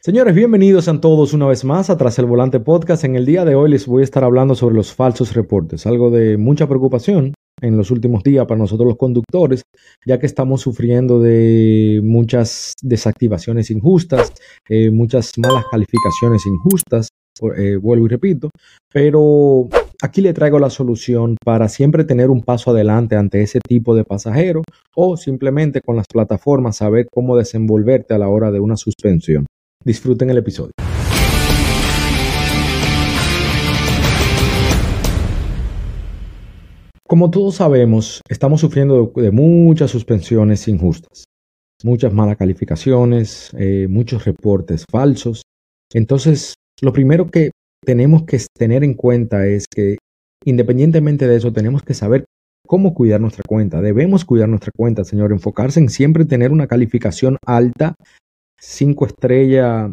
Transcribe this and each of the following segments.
Señores, bienvenidos a todos una vez más a Tras el Volante Podcast. En el día de hoy les voy a estar hablando sobre los falsos reportes, algo de mucha preocupación en los últimos días para nosotros los conductores, ya que estamos sufriendo de muchas desactivaciones injustas, eh, muchas malas calificaciones injustas, eh, vuelvo y repito, pero aquí le traigo la solución para siempre tener un paso adelante ante ese tipo de pasajero o simplemente con las plataformas saber cómo desenvolverte a la hora de una suspensión. Disfruten el episodio. Como todos sabemos, estamos sufriendo de muchas suspensiones injustas, muchas malas calificaciones, eh, muchos reportes falsos. Entonces, lo primero que tenemos que tener en cuenta es que independientemente de eso, tenemos que saber cómo cuidar nuestra cuenta. Debemos cuidar nuestra cuenta, señor, enfocarse en siempre tener una calificación alta, cinco estrellas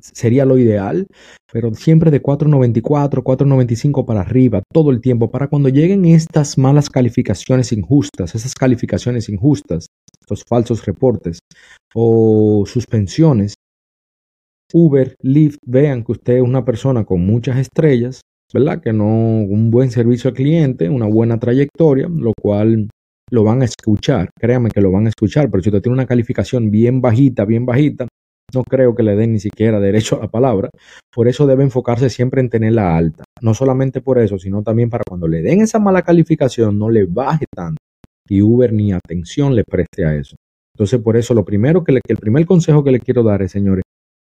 sería lo ideal, pero siempre de 4.94, 4.95 para arriba, todo el tiempo, para cuando lleguen estas malas calificaciones injustas, esas calificaciones injustas, los falsos reportes o suspensiones, Uber, Lyft, vean que usted es una persona con muchas estrellas, ¿verdad? Que no, un buen servicio al cliente, una buena trayectoria, lo cual lo van a escuchar, créanme que lo van a escuchar, pero si usted tiene una calificación bien bajita, bien bajita, no creo que le den ni siquiera derecho a la palabra. Por eso debe enfocarse siempre en tenerla alta. No solamente por eso, sino también para cuando le den esa mala calificación no le baje tanto y Uber ni atención le preste a eso. Entonces, por eso lo primero que, le, el primer consejo que le quiero dar es, señores,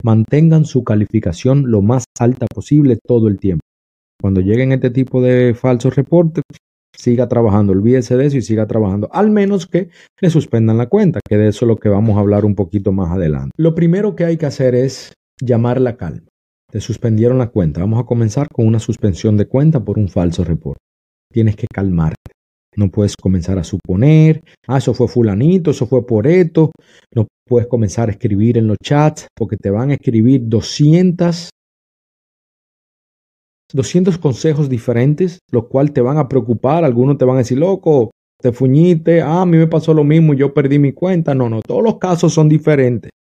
mantengan su calificación lo más alta posible todo el tiempo. Cuando lleguen este tipo de falsos reportes, siga trabajando, olvídese de eso y siga trabajando, al menos que le suspendan la cuenta, que de eso es lo que vamos a hablar un poquito más adelante. Lo primero que hay que hacer es llamar la calma. Te suspendieron la cuenta. Vamos a comenzar con una suspensión de cuenta por un falso reporte. Tienes que calmarte. No puedes comenzar a suponer, ah, eso fue fulanito, eso fue por esto. No puedes comenzar a escribir en los chats porque te van a escribir 200 200 consejos diferentes, los cuales te van a preocupar. Algunos te van a decir, loco, te fuñiste, ah, a mí me pasó lo mismo, yo perdí mi cuenta. No, no, todos los casos son diferentes.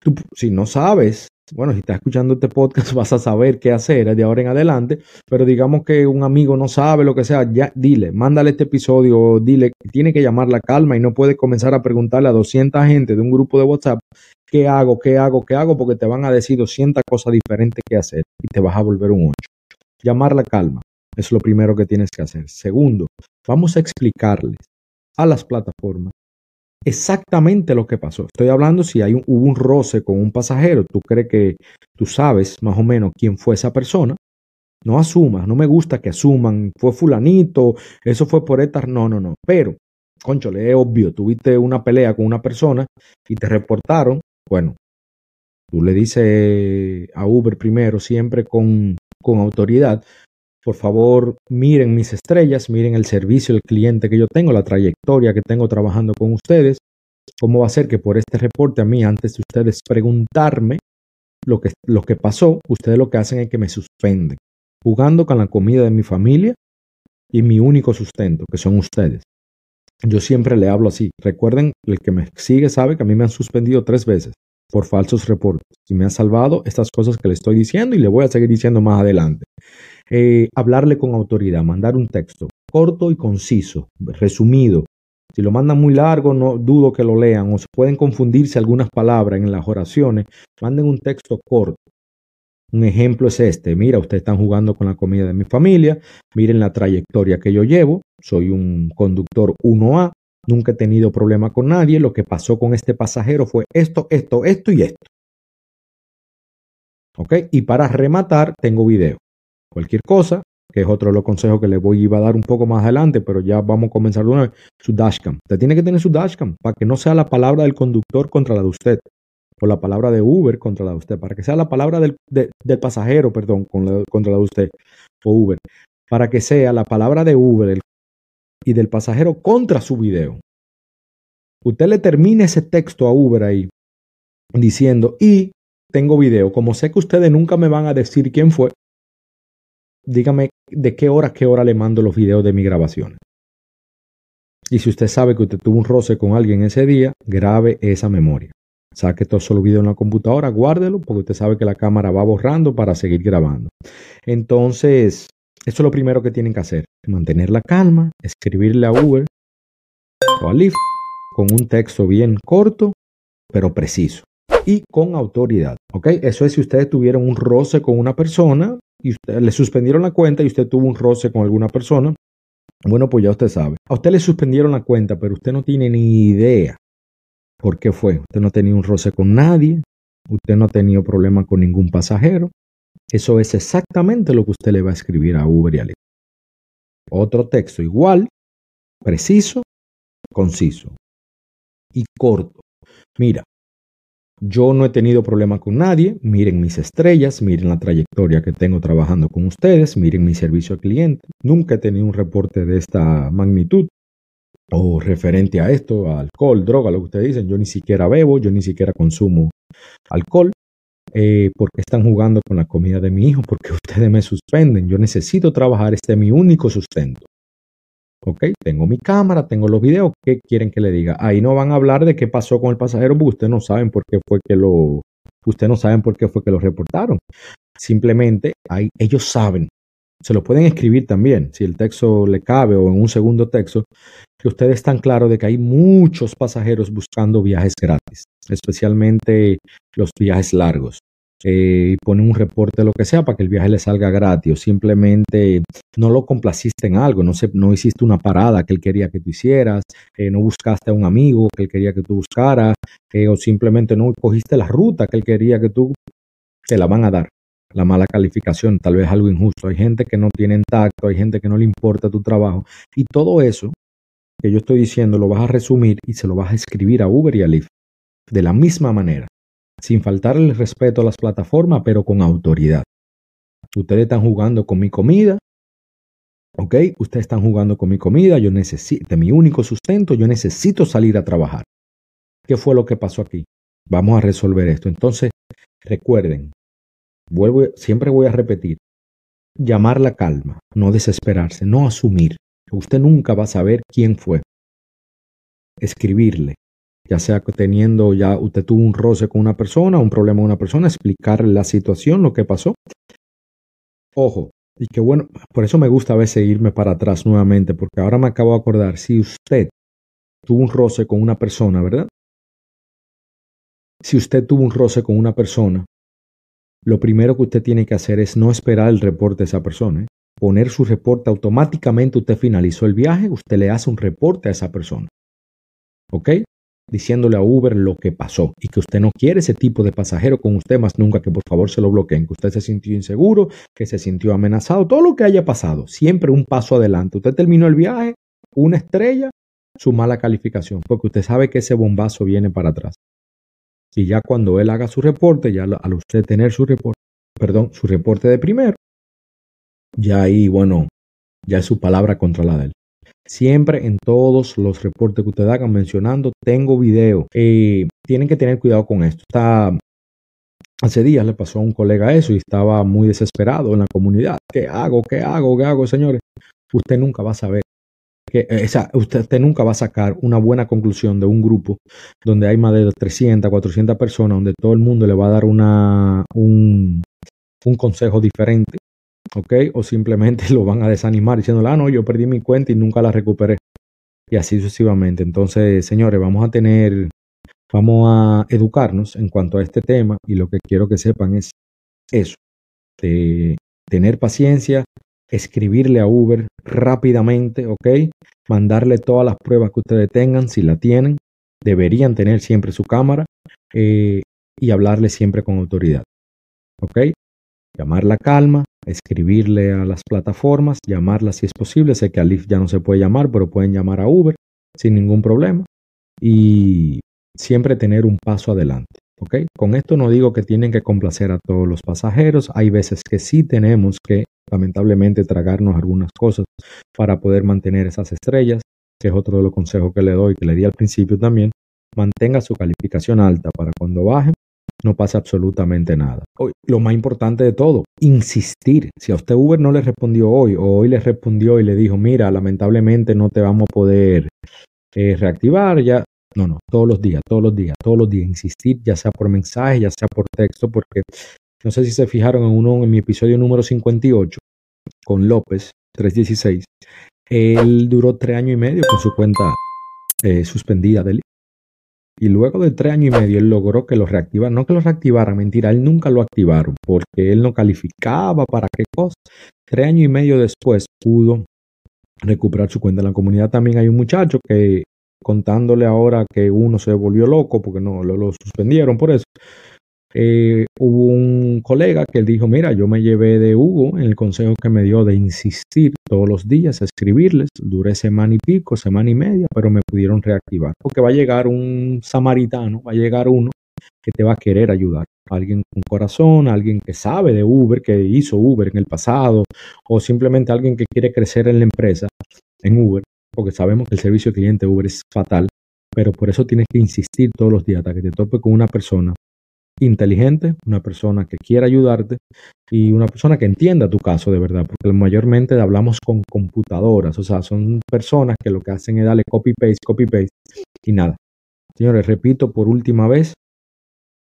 Tú, si no sabes, bueno, si estás escuchando este podcast vas a saber qué hacer de ahora en adelante, pero digamos que un amigo no sabe lo que sea, ya dile, mándale este episodio, dile, tiene que llamar la calma y no puede comenzar a preguntarle a 200 gente de un grupo de WhatsApp qué hago, qué hago, qué hago, porque te van a decir 200 cosas diferentes que hacer y te vas a volver un 8 llamar la calma. Es lo primero que tienes que hacer. Segundo, vamos a explicarles a las plataformas exactamente lo que pasó. Estoy hablando si hay un, hubo un roce con un pasajero, tú crees que tú sabes más o menos quién fue esa persona. No asumas, no me gusta que asuman, fue fulanito, eso fue por esta, no, no, no. Pero, conchole, es obvio, tuviste una pelea con una persona y te reportaron, bueno, tú le dices a Uber primero, siempre con con autoridad, por favor miren mis estrellas, miren el servicio, el cliente que yo tengo, la trayectoria que tengo trabajando con ustedes. ¿Cómo va a ser que por este reporte a mí, antes de ustedes preguntarme lo que, lo que pasó, ustedes lo que hacen es que me suspenden, jugando con la comida de mi familia y mi único sustento, que son ustedes? Yo siempre le hablo así. Recuerden, el que me sigue sabe que a mí me han suspendido tres veces por falsos reportes y me ha salvado estas cosas que le estoy diciendo y le voy a seguir diciendo más adelante. Eh, hablarle con autoridad, mandar un texto corto y conciso, resumido. Si lo mandan muy largo, no dudo que lo lean o se pueden confundirse algunas palabras en las oraciones. Manden un texto corto. Un ejemplo es este. Mira, ustedes están jugando con la comida de mi familia. Miren la trayectoria que yo llevo. Soy un conductor 1A. Nunca he tenido problema con nadie. Lo que pasó con este pasajero fue esto, esto, esto y esto. ¿Ok? Y para rematar, tengo video. Cualquier cosa, que es otro de los consejos que les voy a dar un poco más adelante, pero ya vamos a comenzar de una vez. Su dashcam. Usted tiene que tener su dashcam para que no sea la palabra del conductor contra la de usted. O la palabra de Uber contra la de usted. Para que sea la palabra del, pasajero, perdón, contra la de usted. O Uber. Para que sea la palabra de Uber, y del pasajero contra su video. Usted le termina ese texto a Uber ahí diciendo, y tengo video, como sé que ustedes nunca me van a decir quién fue, dígame de qué hora, qué hora le mando los videos de mi grabación. Y si usted sabe que usted tuvo un roce con alguien ese día, grabe esa memoria. Saque todo solo video en la computadora, guárdelo, porque usted sabe que la cámara va borrando para seguir grabando. Entonces, eso es lo primero que tienen que hacer. Mantener la calma, escribirle a Uber o a Lyft con un texto bien corto, pero preciso y con autoridad. ¿Ok? Eso es si ustedes tuvieron un roce con una persona y le suspendieron la cuenta y usted tuvo un roce con alguna persona. Bueno, pues ya usted sabe. A usted le suspendieron la cuenta, pero usted no tiene ni idea por qué fue. Usted no ha tenido un roce con nadie. Usted no ha tenido problema con ningún pasajero. Eso es exactamente lo que usted le va a escribir a Uber y a Lyft. Otro texto igual, preciso, conciso y corto. Mira, yo no he tenido problema con nadie. Miren mis estrellas, miren la trayectoria que tengo trabajando con ustedes, miren mi servicio al cliente. Nunca he tenido un reporte de esta magnitud o referente a esto, alcohol, droga, lo que ustedes dicen. Yo ni siquiera bebo, yo ni siquiera consumo alcohol. Eh, porque están jugando con la comida de mi hijo, porque ustedes me suspenden. Yo necesito trabajar, este es mi único sustento. Ok, tengo mi cámara, tengo los videos, ¿qué quieren que le diga? Ahí no van a hablar de qué pasó con el pasajero, porque ustedes no saben por qué fue que lo, ustedes no saben por qué fue que lo reportaron. Simplemente ahí, ellos saben, se lo pueden escribir también, si el texto le cabe o en un segundo texto, que ustedes están claros de que hay muchos pasajeros buscando viajes gratis, especialmente los viajes largos eh, y pone un reporte lo que sea para que el viaje le salga gratis o simplemente no lo complaciste en algo, no, se, no hiciste una parada que él quería que tú hicieras, eh, no buscaste a un amigo que él quería que tú buscaras eh, o simplemente no cogiste la ruta que él quería que tú, te la van a dar. La mala calificación, tal vez algo injusto. Hay gente que no tiene tacto, hay gente que no le importa tu trabajo. Y todo eso que yo estoy diciendo lo vas a resumir y se lo vas a escribir a Uber y a Lyft de la misma manera sin faltarle respeto a las plataformas, pero con autoridad. Ustedes están jugando con mi comida, ¿ok? Ustedes están jugando con mi comida, yo necesito, mi único sustento, yo necesito salir a trabajar. ¿Qué fue lo que pasó aquí? Vamos a resolver esto. Entonces, recuerden, vuelvo, siempre voy a repetir, llamar la calma, no desesperarse, no asumir. Usted nunca va a saber quién fue. Escribirle, ya sea teniendo, ya usted tuvo un roce con una persona, un problema con una persona, explicarle la situación, lo que pasó. Ojo, y que bueno, por eso me gusta a veces irme para atrás nuevamente, porque ahora me acabo de acordar, si usted tuvo un roce con una persona, ¿verdad? Si usted tuvo un roce con una persona, lo primero que usted tiene que hacer es no esperar el reporte de esa persona. ¿eh? Poner su reporte automáticamente, usted finalizó el viaje, usted le hace un reporte a esa persona. ¿Ok? Diciéndole a Uber lo que pasó y que usted no quiere ese tipo de pasajero con usted más nunca, que por favor se lo bloqueen, que usted se sintió inseguro, que se sintió amenazado, todo lo que haya pasado, siempre un paso adelante. Usted terminó el viaje, una estrella, su mala calificación, porque usted sabe que ese bombazo viene para atrás. Y ya cuando él haga su reporte, ya al usted tener su reporte, perdón, su reporte de primero, ya ahí, bueno, ya es su palabra contra la de él. Siempre en todos los reportes que ustedes hagan mencionando, tengo video. Eh, tienen que tener cuidado con esto. Está, hace días le pasó a un colega eso y estaba muy desesperado en la comunidad. ¿Qué hago? ¿Qué hago? ¿Qué hago, señores? Usted nunca va a saber. Que, eh, usted, nunca va a sacar una buena conclusión de un grupo donde hay más de 300, 400 personas, donde todo el mundo le va a dar una, un, un consejo diferente ¿ok? O simplemente lo van a desanimar diciendo, ah, no, yo perdí mi cuenta y nunca la recuperé. Y así sucesivamente. Entonces, señores, vamos a tener, vamos a educarnos en cuanto a este tema y lo que quiero que sepan es eso, de tener paciencia, escribirle a Uber rápidamente, ¿ok? Mandarle todas las pruebas que ustedes tengan, si la tienen, deberían tener siempre su cámara eh, y hablarle siempre con autoridad, ¿ok? Llamar la calma, escribirle a las plataformas, llamarla si es posible. Sé que a Lyft ya no se puede llamar, pero pueden llamar a Uber sin ningún problema. Y siempre tener un paso adelante. ¿ok? Con esto no digo que tienen que complacer a todos los pasajeros. Hay veces que sí tenemos que, lamentablemente, tragarnos algunas cosas para poder mantener esas estrellas, que es otro de los consejos que le doy, que le di al principio también. Mantenga su calificación alta para cuando bajen no pasa absolutamente nada. Lo más importante de todo, insistir. Si a usted Uber no le respondió hoy o hoy le respondió y le dijo, mira, lamentablemente no te vamos a poder eh, reactivar, ya No, no, todos los días, todos los días, todos los días. Insistir, ya sea por mensaje, ya sea por texto, porque no sé si se fijaron en uno en mi episodio número 58 con López 316. Él duró tres años y medio con su cuenta eh, suspendida del y luego de tres años y medio él logró que lo reactivaran, no que lo reactivara, mentira, él nunca lo activaron porque él no calificaba para qué cosa. Tres años y medio después pudo recuperar su cuenta. En la comunidad también hay un muchacho que contándole ahora que uno se volvió loco porque no lo suspendieron por eso. Eh, hubo un colega que dijo, mira, yo me llevé de Hugo en el consejo que me dio de insistir todos los días a escribirles. Duré semana y pico, semana y media, pero me pudieron reactivar. Porque va a llegar un samaritano, va a llegar uno que te va a querer ayudar. Alguien con corazón, alguien que sabe de Uber, que hizo Uber en el pasado, o simplemente alguien que quiere crecer en la empresa, en Uber, porque sabemos que el servicio cliente Uber es fatal, pero por eso tienes que insistir todos los días hasta que te tope con una persona inteligente, una persona que quiera ayudarte y una persona que entienda tu caso de verdad, porque mayormente hablamos con computadoras, o sea, son personas que lo que hacen es darle copy-paste, copy-paste y nada. Señores, repito por última vez,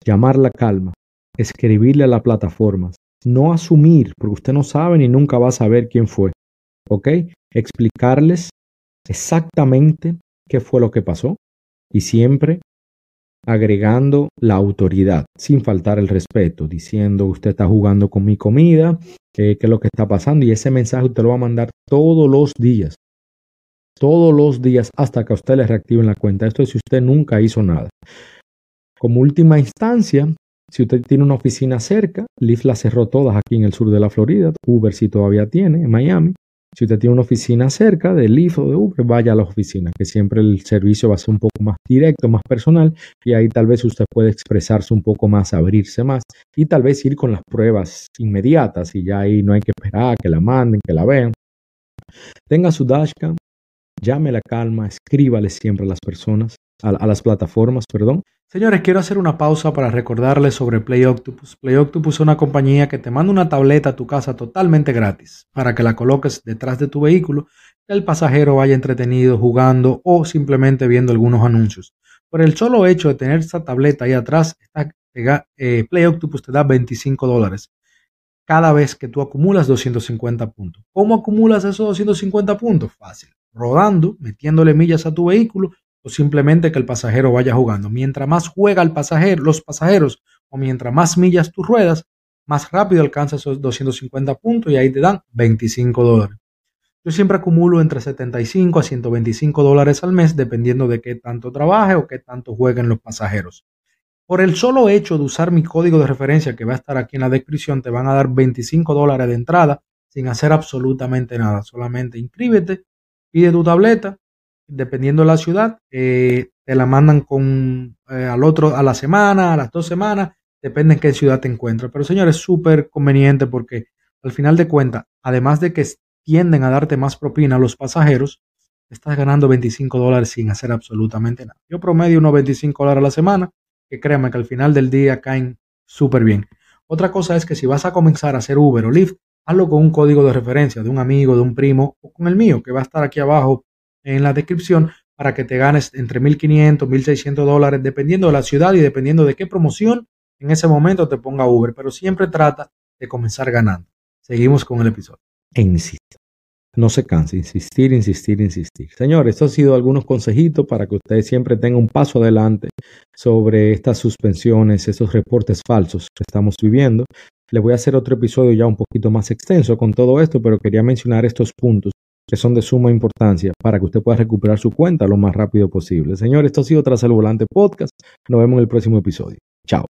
llamar la calma, escribirle a las plataformas, no asumir, porque usted no sabe ni nunca va a saber quién fue, ¿ok? Explicarles exactamente qué fue lo que pasó y siempre agregando la autoridad, sin faltar el respeto, diciendo usted está jugando con mi comida, qué es lo que está pasando y ese mensaje usted lo va a mandar todos los días, todos los días hasta que a usted le reactiven la cuenta. Esto es si usted nunca hizo nada. Como última instancia, si usted tiene una oficina cerca, Lyft la cerró todas aquí en el sur de la Florida, Uber si todavía tiene, en Miami. Si usted tiene una oficina cerca de Lyft o de Uber, vaya a la oficina, que siempre el servicio va a ser un poco más directo, más personal, y ahí tal vez usted puede expresarse un poco más, abrirse más, y tal vez ir con las pruebas inmediatas, y ya ahí no hay que esperar que la manden, que la vean. Tenga su dashcam, llame la calma, escríbale siempre a las personas, a, las plataformas, perdón. Señores, quiero hacer una pausa para recordarles sobre Play Octopus. Play Octopus es una compañía que te manda una tableta a tu casa totalmente gratis para que la coloques detrás de tu vehículo y el pasajero vaya entretenido jugando o simplemente viendo algunos anuncios. Por el solo hecho de tener esa tableta ahí atrás, eh, Play Octopus te da 25 dólares cada vez que tú acumulas 250 puntos. ¿Cómo acumulas esos 250 puntos? Fácil. Rodando, metiéndole millas a tu vehículo o simplemente que el pasajero vaya jugando. Mientras más juega el pasajero, los pasajeros o mientras más millas tú ruedas, más rápido alcanzas esos 250 puntos y ahí te dan 25 dólares. Yo siempre acumulo entre 75 a 125 dólares al mes dependiendo de qué tanto trabaje o qué tanto jueguen los pasajeros. Por el solo hecho de usar mi código de referencia que va a estar aquí en la descripción, te van a dar 25 dólares de entrada sin hacer absolutamente nada. Solamente inscríbete, pide tu tableta dependiendo de la ciudad, eh, te la mandan con eh, al otro a la semana, a las dos semanas, depende en qué ciudad te encuentras. Pero señores, es súper conveniente porque al final de cuentas, además de que tienden a darte más propina a los pasajeros, estás ganando 25 dólares sin hacer absolutamente nada. Yo promedio unos 25 dólares a la semana, que créanme que al final del día caen súper bien. Otra cosa es que si vas a comenzar a hacer Uber o Lyft, hazlo con un código de referencia de un amigo, de un primo o con el mío, que va a estar aquí abajo en la descripción para que te ganes entre 1.500, 1.600 dólares, dependiendo de la ciudad y dependiendo de qué promoción en ese momento te ponga Uber. Pero siempre trata de comenzar ganando. Seguimos con el episodio. E insisto. No se canse, insistir, insistir, insistir. Señores, esto ha sido algunos consejitos para que ustedes siempre tengan un paso adelante sobre estas suspensiones, estos reportes falsos que estamos viviendo. Les voy a hacer otro episodio ya un poquito más extenso con todo esto, pero quería mencionar estos puntos que son de suma importancia para que usted pueda recuperar su cuenta lo más rápido posible. Señores, esto ha sido Tras el Volante Podcast. Nos vemos en el próximo episodio. Chao.